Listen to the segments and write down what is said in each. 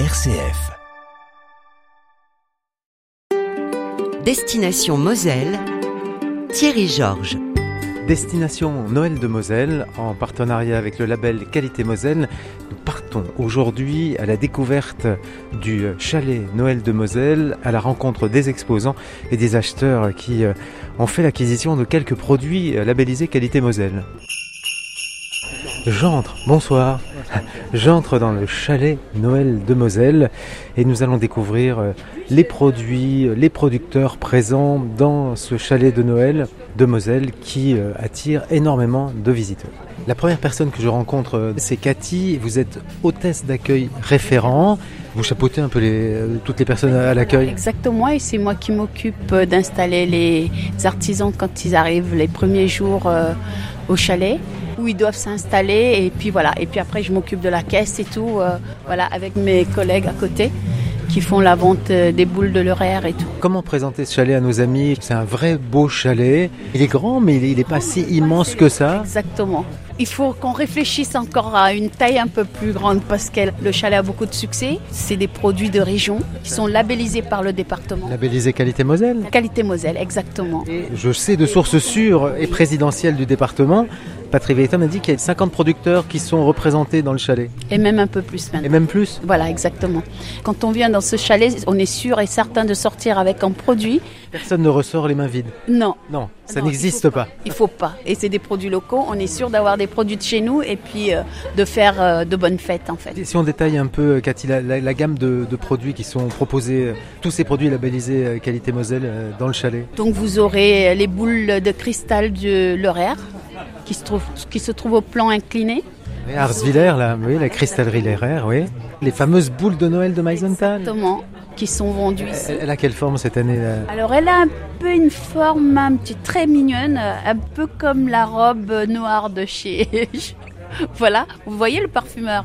RCF. Destination Moselle, Thierry Georges. Destination Noël de Moselle, en partenariat avec le label Qualité Moselle, nous partons aujourd'hui à la découverte du chalet Noël de Moselle, à la rencontre des exposants et des acheteurs qui euh, ont fait l'acquisition de quelques produits euh, labellisés Qualité Moselle. J'entre, bonsoir. J'entre dans le chalet Noël de Moselle et nous allons découvrir euh, les produits, les producteurs présents dans ce chalet de Noël de Moselle qui euh, attire énormément de visiteurs. La première personne que je rencontre, euh, c'est Cathy. Vous êtes hôtesse d'accueil référent. Vous chapeautez un peu les, toutes les personnes à l'accueil. Exactement, et c'est moi qui m'occupe d'installer les artisans quand ils arrivent les premiers jours au chalet où ils doivent s'installer et puis voilà et puis après je m'occupe de la caisse et tout euh, voilà avec mes collègues à côté qui font la vente euh, des boules de l'horaire et tout. Comment présenter ce chalet à nos amis? C'est un vrai beau chalet. Il est grand mais il n'est pas si immense que ça. Exactement. Il faut qu'on réfléchisse encore à une taille un peu plus grande parce que le chalet a beaucoup de succès. C'est des produits de région qui sont labellisés par le département. Labellisés qualité Moselle Qualité Moselle, exactement. Et je sais de sources sûres et présidentielles du département Patrick Veilletin m'a dit qu'il y a 50 producteurs qui sont représentés dans le chalet. Et même un peu plus maintenant. Et même plus Voilà, exactement. Quand on vient dans ce chalet, on est sûr et certain de sortir avec un produit. Personne ne ressort les mains vides Non. Non, ça n'existe pas. Il faut pas. Et c'est des produits locaux. On est sûr d'avoir des produits de chez nous et puis euh, de faire euh, de bonnes fêtes en fait. Et si on détaille un peu, Cathy, la, la, gamme de, de, produits qui sont proposés, euh, tous ces produits labellisés qualité Moselle dans le chalet Donc vous aurez les boules de cristal de l'horaire qui se trouve, qui se trouve au plan incliné. Arsviller, là, oui, la cristallerie Lerrer, oui. Les fameuses boules de Noël de Meisenthal. Exactement, qui sont vendues ici. Elle, a quelle forme cette année là Alors, elle a un peu une forme un petit, très mignonne, un peu comme la robe noire de chez. voilà, vous voyez le parfumeur.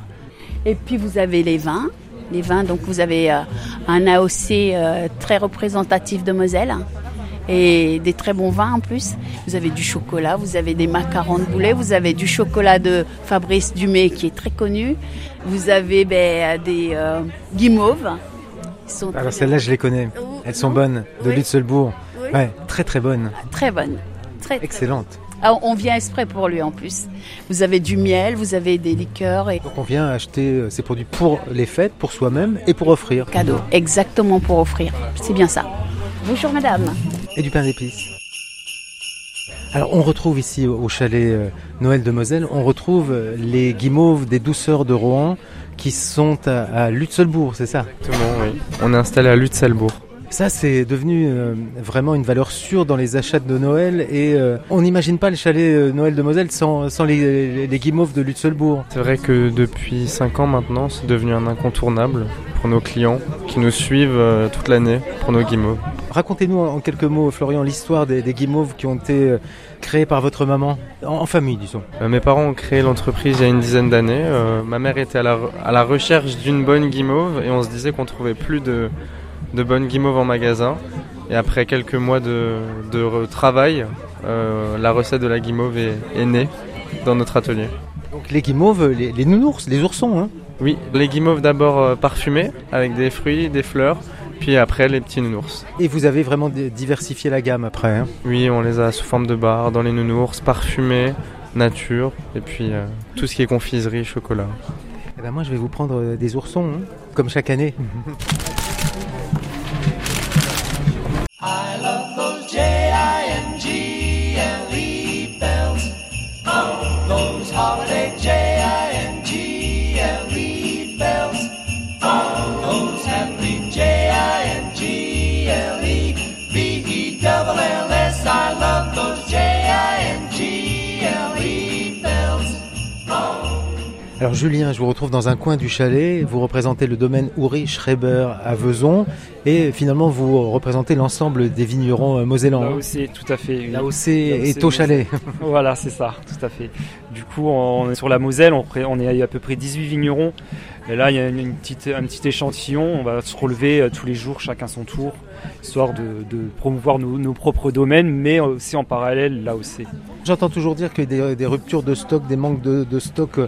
Et puis, vous avez les vins. Les vins, donc vous avez euh, un AOC euh, très représentatif de Moselle et des très bons vins en plus. Vous avez du chocolat, vous avez des macarons de boulet, vous avez du chocolat de Fabrice Dumay qui est très connu. Vous avez ben, des euh, guimauves. Alors celles-là, je les connais. Elles sont bonnes, de Lutzelbourg. Ouais, très très bonnes. Très bonnes. Très, Excellentes. Ah, on vient exprès pour lui en plus. Vous avez du miel, vous avez des liqueurs. Et... Donc on vient acheter euh, ces produits pour les fêtes, pour soi-même et pour offrir. Cadeau, exactement pour offrir. C'est bien ça. Bonjour madame. Et du pain d'épices. Alors on retrouve ici au chalet euh, Noël de Moselle, on retrouve euh, les guimauves des douceurs de Rouen qui sont à, Lutzelbourg, c'est ça? Exactement, oui. On est installé à Lutzelbourg. Ça, c'est devenu euh, vraiment une valeur sûre dans les achats de Noël et on n'imagine pas le chalet Noël de Moselle sans, sans les, les, guimauves de Lutzelbourg. C'est vrai que depuis 5 ans maintenant, c'est devenu un incontournable pour nos clients qui nous suivent toute l'année pour nos guimauves. Racontez-nous en quelques mots, Florian, l'histoire des, des, guimauves qui ont été euh, créés par votre maman, en, famille, disons. Euh, mes parents ont créé l'entreprise il y a une dizaine d'années. Euh, ma mère était à la, à la recherche d'une bonne guimauve et on se disait qu'on trouvait plus de, de bonnes guimauves en magasin. Et après quelques mois de, de travail, la recette de la guimauve est, est, née dans notre atelier. Donc les guimauves, les, les nounours, les oursons, hein Oui, les guimauves d'abord parfumées avec des fruits, des fleurs puis après les petits nounours. Et vous avez vraiment diversifié la gamme après hein Oui, on les a sous forme de barres, dans les nounours, parfumés, nature, et puis euh, tout ce qui est confiserie, chocolat. Eh ben moi je vais vous prendre euh, des oursons, hein, comme chaque année. Alors Julien, je vous retrouve dans un coin du chalet, vous représentez le domaine Uri Schreiber à Vezon et finalement vous représentez l'ensemble des vignerons mosellans. L'AOC, tout à fait. Oui. L'AOC est au chalet. voilà, c'est ça, tout à fait. Du coup, on est sur la Moselle, on est à peu près 18 vignerons. Et là, il y a une petite, un petit échantillon, on va se relever tous les jours, chacun son tour. histoire de, de promouvoir nos, nos propres domaines, mais aussi en parallèle là aussi. J'entends toujours dire qu'il y a des, des ruptures de stock, des manques de, de stock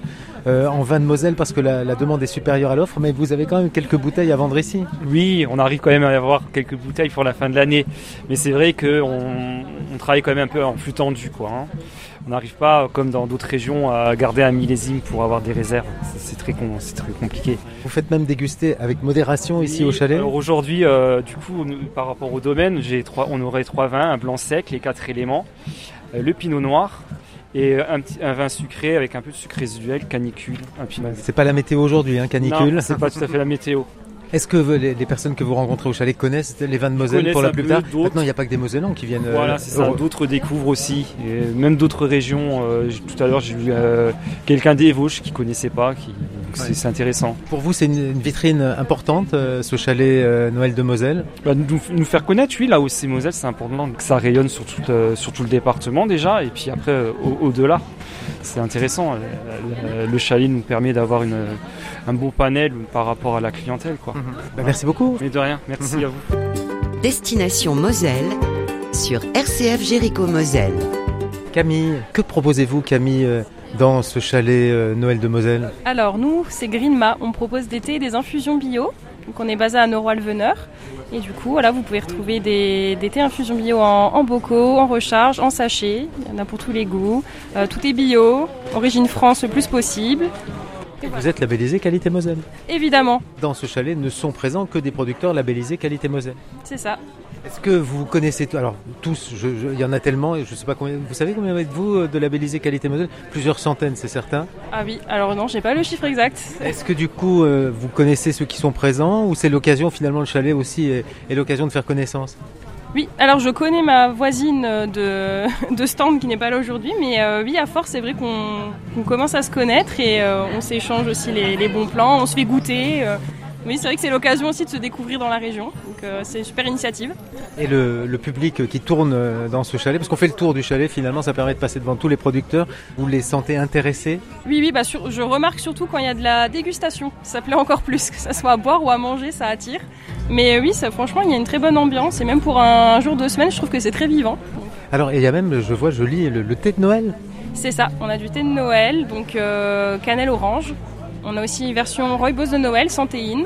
euh, en vin de Moselle parce que la, la demande est supérieure à l'offre, mais vous avez quand même quelques bouteilles à vendre ici. Oui, on arrive quand même à avoir quelques bouteilles pour la fin de l'année, mais c'est vrai qu'on on travaille quand même un peu en flux tendu. Quoi, hein. On n'arrive pas, comme dans d'autres régions, à garder un millésime pour avoir des réserves. C'est très, compliqué. Vous faites même déguster avec modération ici Oui, au chalet. Alors aujourd'hui, euh, du coup, nous, par rapport au domaine, j'ai trois, on aurait trois vins, un blanc sec, les quatre éléments, euh, le pinot noir et un, petit, un vin sucré avec un peu de sucre résiduel, canicule, un pinot. C'est pas la météo aujourd'hui, hein, canicule. Non, c'est pas tout à fait la météo. Est-ce que les, les personnes que vous rencontrez au chalet connaissent les vins de Moselle pour la plupart. Maintenant, il n'y a pas que des Mosellans qui viennent. euh, Voilà, c'est ça. D'autres découvrent aussi, et même d'autres régions. euh, tout à l'heure, j'ai vu euh, quelqu'un des Vosges qui connaissait pas, qui, c'est intéressant. Pour vous, c'est une, une vitrine importante, euh, ce chalet euh, Noël de Moselle? Bah, nous, nous faire connaître, oui, là où c'est Moselle, c'est important que ça rayonne sur tout, euh, sur tout le département déjà, et puis après euh, au- au-delà. C'est intéressant. Le, le- le chalet nous permet d'avoir un bon panel par rapport à la clientèle. Quoi. Bah, merci beaucoup. Mais de rien, merci à vous. Destination Moselle sur RCF Jéricho Moselle. Camille, que proposez-vous, Camille, euh, dans ce chalet euh, Noël de Moselle? Alors nous, c'est Greenma. On propose d'été des infusions bio. Donc on est basé à Noroy-le-Veneur. Et du coup, voilà, vous pouvez retrouver des, des thés infusions bio en, en bocaux, en recharge, en sachet. Il y en a pour tous les goûts. Euh, tout est bio, origine France le plus possible. Vous êtes labellisé Qualité Moselle. Évidemment, Dans ce chalet ne sont présents que des producteurs labellisés Qualité Moselle. c'est ça. Est-ce que vous connaissez tout Alors tous, il y en a tellement, je sais pas combien. Vous savez combien êtes-vous euh, de labellisés Qualité Moselle Plusieurs centaines, c'est certain. Ah oui, alors non, j'ai pas le chiffre exact. Est-ce que du coup, euh, vous connaissez ceux qui sont présents, ou c'est l'occasion finalement le chalet aussi est, est l'occasion de faire connaissance? Oui, alors je connais ma voisine de, de stand qui n'est pas là aujourd'hui, mais euh, oui, à force, c'est vrai qu'on commence à se connaître et euh, on s'échange aussi les, les bons plans, on se fait goûter. Oui, c'est vrai que c'est l'occasion aussi de se découvrir dans la région, donc euh, c'est une super initiative. Et le, le public qui tourne euh, dans ce chalet, parce qu'on fait le tour du chalet, finalement, ça permet de passer devant tous les producteurs. Vous les sentez intéressés? Oui, oui, bah sur- je remarque surtout quand il y a de la dégustation, ça plaît encore plus, que ça soit à boire ou à manger, ça attire. Mais euh, oui, ça, franchement, il y a une très bonne ambiance et même pour un jour de semaine, je trouve que c'est très vivant. Alors, il y a même, je vois, je lis le, le thé de Noël. C'est ça, on a du thé de Noël, donc euh, cannelle orange. On a aussi une version rooibos de Noël, sans théine.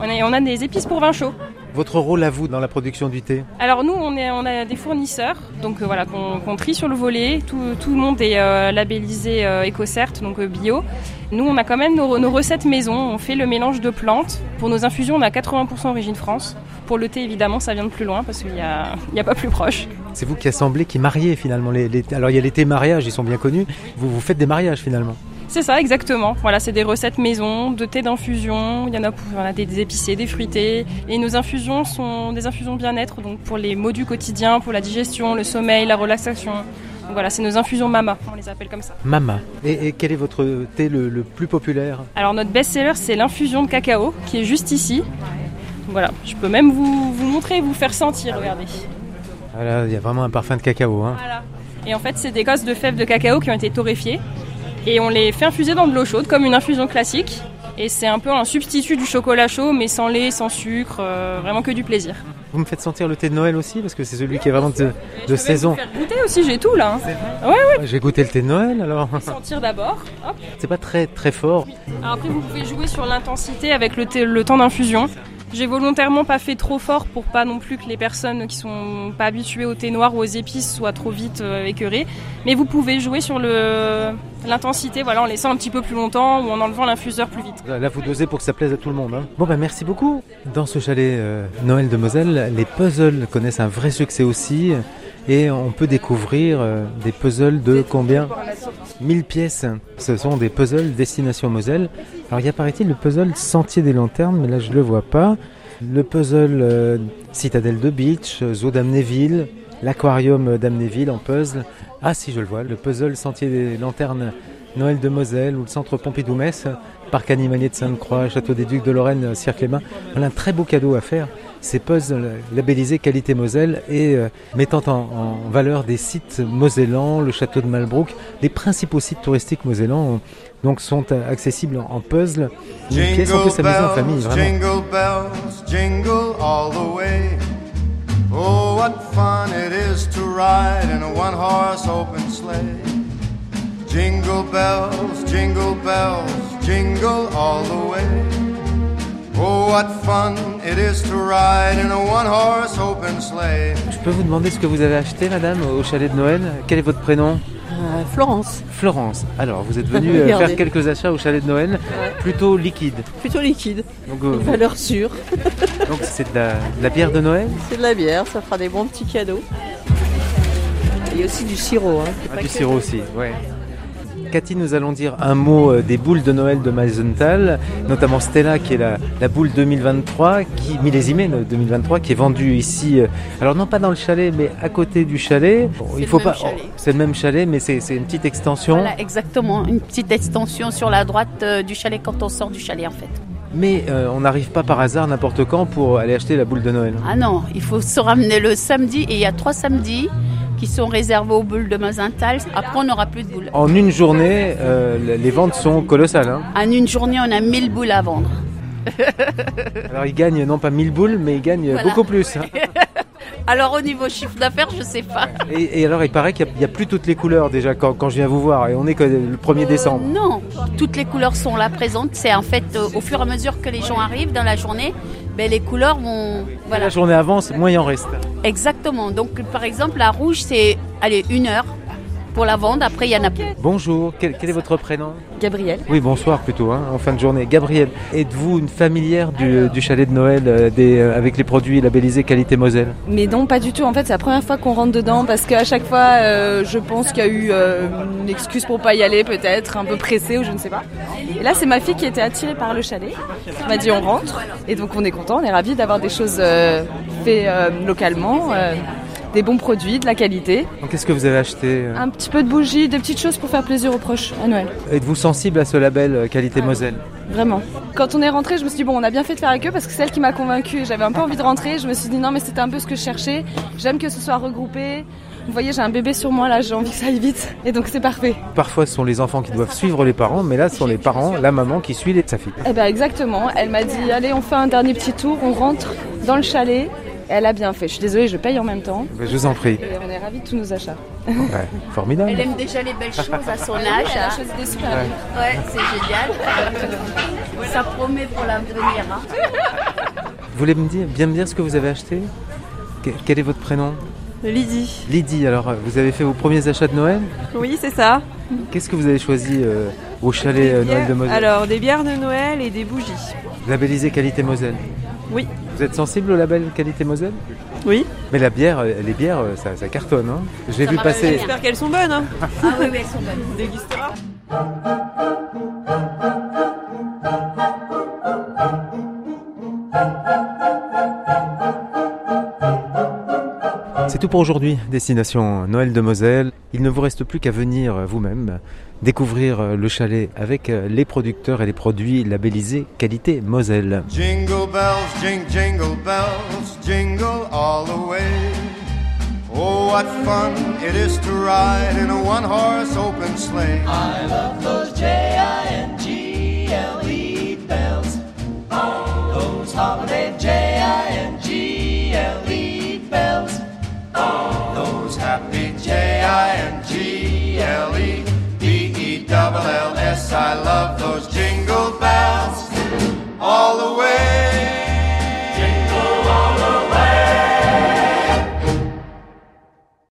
On a, on a des épices pour vin chaud. Votre rôle à vous dans la production du thé Alors nous, on, est, on a des fournisseurs, donc euh, voilà, qu'on trie sur le volet. Tout, tout le monde est euh, labellisé euh, EcoCert, donc euh, bio. Nous, on a quand même nos, nos recettes maison. On fait le mélange de plantes. Pour nos infusions, on a 80% origine France. Pour le thé, évidemment, ça vient de plus loin parce qu'il n'y a, a pas plus proche. C'est vous qui assemblez, qui mariez finalement les, les- Alors, il y a les thés mariages, ils sont bien connus. Vous, vous faites des mariages finalement. C'est ça, exactement. Voilà, c'est des recettes maison, de thé d'infusion. Il y en a pour il y en a des, des épicés, des fruités. Et nos infusions sont des infusions bien-être, donc pour les maux du quotidien, pour la digestion, le sommeil, la relaxation. Donc voilà, c'est nos infusions mama, on les appelle comme ça. Mama. Et, et quel est votre thé le, le plus populaire? Alors notre best-seller, c'est l'infusion de cacao, qui est juste ici. Voilà, je peux même vous, vous montrer et vous faire sentir, regardez. Ah là, il y a vraiment un parfum de cacao. Hein. Voilà. Et en fait, c'est des cosses de fèves de cacao qui ont été torréfiées. Et on les fait infuser dans de l'eau chaude, comme une infusion classique. Et c'est un peu un substitut du chocolat chaud, mais sans lait, sans sucre, euh, vraiment que du plaisir. Vous me faites sentir le thé de Noël aussi, parce que c'est celui qui est vraiment de, Et je saison. vous faire goûter aussi, j'ai tout là. hein. J'ai goûté le thé de Noël, alors Sentir d'abord. C'est pas très très fort. Alors après, vous pouvez jouer sur l'intensité avec le, thé- le temps d'infusion. J'ai volontairement pas fait trop fort pour pas non plus que les personnes qui sont pas habituées au thé noir ou aux épices soient trop vite euh, écœurées. Mais vous pouvez jouer sur le l'intensité, voilà, en laissant un petit peu plus longtemps ou en enlevant l'infuseur plus vite. Là, vous dosez pour que ça plaise à tout le monde. hein. Bon, bah merci beaucoup. Dans ce chalet euh, Noël de Moselle, les puzzles connaissent un vrai succès aussi. Et on peut découvrir euh, des puzzles de combien? 1000 pièces. Ce sont des puzzles destination Moselle. Alors, il y a, paraît-il, le puzzle Sentier des Lanternes, mais là, je le vois pas. Le puzzle euh, Citadelle de Beach, Zoo d'Amnéville, l'aquarium d'Amnéville en puzzle. Ah, si, je le vois. Le puzzle Sentier des Lanternes Noël de Moselle ou le centre Pompidou-Metz, parc animalier de Sainte-Croix, château des Ducs de Lorraine, Cirque-les-Bains. Voilà un très beau cadeau à faire. Ces puzzles labellisés qualité Moselle et euh, mettant en, en valeur des sites mosellans, le château de Malbrook, les principaux sites touristiques mosellans euh, donc sont euh, accessibles en, en puzzle. Une pièce on peut Jingle s'amuser en famille, vraiment. jingle bells, jingle all the way. Oh, what fun it is to ride in a one horse open sleigh. Jingle bells, jingle bells, jingle all the way. Je peux vous demander ce que vous avez acheté, madame, au chalet de Noël? Quel est votre prénom? Euh, Florence, Florence. Alors, vous êtes venue euh, faire quelques achats au chalet de Noël, plutôt liquide. plutôt liquide, Donc, euh, valeur sûre. donc c'est de la, de la bière de Noël? C'est de la bière, ça fera des bons petits cadeaux. Il y a aussi du sirop. Hein. Ah, pas du sirop aussi, ouais. Cathy, nous allons dire un mot euh, des boules de Noël de Meisenthal, notamment Stella qui est la, la boule 2023, qui, millésimée de 2023, qui est vendue ici, euh, alors non pas dans le chalet, mais à côté du chalet. Il faut le pas, même chalet. oh, c'est le même chalet, mais c'est une petite extension. Voilà, exactement. Une petite extension sur la droite euh, du chalet quand on sort du chalet en fait. Mais euh, on n'arrive pas par hasard n'importe quand pour aller acheter la boule de Noël. Ah non, il faut se ramener le samedi et il y a trois samedis qui sont réservés aux boules de Mazental. Après, on n'aura plus de boules. En une journée, euh, les ventes sont colossales. hein. En une journée, on a 1000 boules à vendre. Alors ils gagnent non pas 1000 boules, mais ils gagnent Voilà. beaucoup plus. hein. Alors au niveau chiffre d'affaires, je sais pas. Et, et alors il paraît qu'il n'y a, plus toutes les couleurs déjà quand, quand je viens vous voir, et on est que le 1er décembre. Euh, non, toutes les couleurs sont là présentes. C'est en fait euh, au fur et à mesure que les gens arrivent dans la journée, ben, les couleurs vont. Voilà. La journée avance, moins il en reste. Exactement. Donc par exemple, la rouge, c'est allez une heure pour la vendre. Après, il y en a plus. Bonjour, quel, quel est votre prénom Gabriel. Oui, bonsoir plutôt, hein, en fin de journée. Gabriel, êtes-vous une familière du, du chalet de Noël euh, des, euh, avec les produits labellisés qualité Moselle? Mais non, pas du tout. En fait, c'est la première fois qu'on rentre dedans parce qu'à chaque fois, euh, je pense qu'il y a eu une excuse pour pas y aller, peut-être, un peu pressé ou je ne sais pas. Et là, c'est ma fille qui était attirée par le chalet. Elle m'a dit on rentre. Et donc, on est content, on est ravis d'avoir des choses faites localement, des bons produits, de la qualité. Donc, Qu'est-ce que vous avez acheté euh Un petit peu de bougies, des petites choses pour faire plaisir aux proches à Noël. Êtes-vous sensible à ce label euh, qualité Moselle? Vraiment. Quand on est rentré, je me suis dit bon, on a bien fait de faire avec eux parce que c'est elle qui m'a convaincue. J'avais un peu envie de rentrer. Je me suis dit non, mais c'était un peu ce que je cherchais. J'aime que ce soit regroupé. Vous voyez, j'ai un bébé sur moi là, j'ai envie que ça aille vite. Et donc c'est parfait. Parfois, ce sont les enfants qui doivent suivre les parents, mais là, ce sont les parents, la maman qui suit les- sa fille. Eh ben exactement. Elle m'a dit allez, on fait un dernier petit tour, on rentre dans le chalet. Elle a bien fait. Je suis désolée, je paye en même temps. Ben, Je vous en prie. Et on est ravis de tous nos achats. Ouais, formidable. Elle aime déjà les belles choses à son âge. Elle a choisi des super Ouais. Ouais, c'est génial. Ça promet pour l'avenir. Hein. Vous voulez me dire, bien me dire ce que vous avez acheté? Que- Quel est votre prénom? Lydie. Lydie, alors euh, vous avez fait vos premiers achats de Noël? Oui, c'est ça. Qu'est-ce que vous avez choisi euh, au chalet euh, Noël de Moselle? Alors, des bières de Noël et des bougies. Labellisé qualité Moselle Oui. Vous êtes sensible au label qualité Moselle? Oui. Mais la bière, euh, les bières, euh, ça, ça cartonne. Hein vu passer. J'espère qu'elles sont bonnes. Hein. Ah oui, oui, elles sont bonnes. On dégustera. C'est tout pour aujourd'hui, destination Noël de Moselle. Il ne vous reste plus qu'à venir euh, vous-même découvrir euh, le chalet avec euh, les producteurs et les produits labellisés qualité Moselle. Jingle bells, jing, jingle bells, jingle all the way. Oh, what fun it is to ride in a one horse open sleigh. I love those